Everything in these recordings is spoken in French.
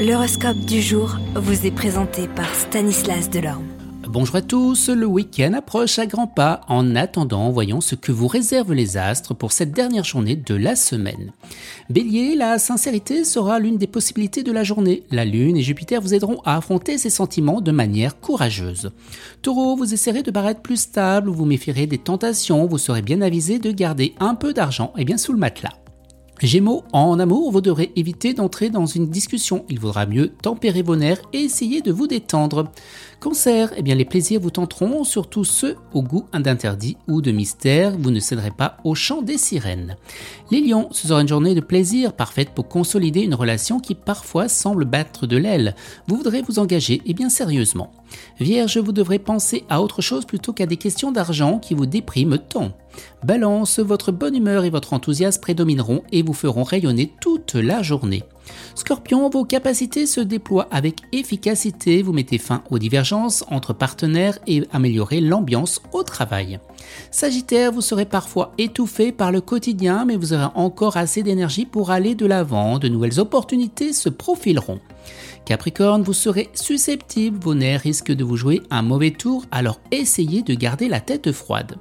L'horoscope du jour vous est présenté par Stanislas Delorme. Bonjour à tous, le week-end approche à grands pas. En attendant, voyons ce que vous réservent les astres pour cette dernière journée de la semaine. Bélier, la sincérité sera l'une des possibilités de la journée. La Lune et Jupiter vous aideront à affronter ces sentiments de manière courageuse. Taureau, vous essaierez de paraître plus stable, vous méfierez des tentations, vous serez bien avisé de garder un peu d'argent et bien sous le matelas. Gémeaux, en amour, vous devrez éviter d'entrer dans une discussion. Il vaudra mieux tempérer vos nerfs et essayer de vous détendre. Cancer, eh bien les plaisirs vous tenteront, surtout ceux au goût d'interdit ou de mystère. Vous ne céderez pas au chant des sirènes. Les lions, ce sera une journée de plaisir parfaite pour consolider une relation qui parfois semble battre de l'aile. Vous voudrez vous engager et eh bien sérieusement. Vierge, vous devrez penser à autre chose plutôt qu'à des questions d'argent qui vous dépriment tant. Balance, votre bonne humeur et votre enthousiasme prédomineront et vous feront rayonner toute la journée. Scorpion, vos capacités se déploient avec efficacité, vous mettez fin aux divergences entre partenaires et améliorez l'ambiance au travail. Sagittaire, vous serez parfois étouffé par le quotidien, mais vous aurez encore assez d'énergie pour aller de l'avant, de nouvelles opportunités se profileront. Capricorne, vous serez susceptible, vos nerfs risquent de vous jouer un mauvais tour, alors essayez de garder la tête froide.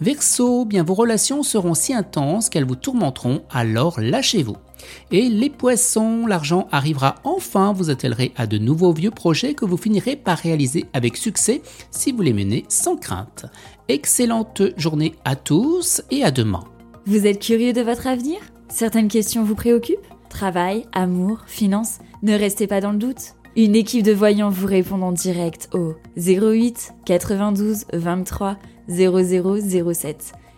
Verseau, bien vos relations seront si intenses qu'elles vous tourmenteront, alors lâchez-vous. Et les poissons, l'argent arrivera enfin, vous attellerez à de nouveaux vieux projets que vous finirez par réaliser avec succès si vous les menez sans crainte. Excellente journée à tous et à demain. Vous êtes curieux de votre avenir? Certaines questions vous préoccupent? Travail, amour, finances? Ne restez pas dans le doute. Une équipe de voyants vous répond en direct au 08 92 23 0007.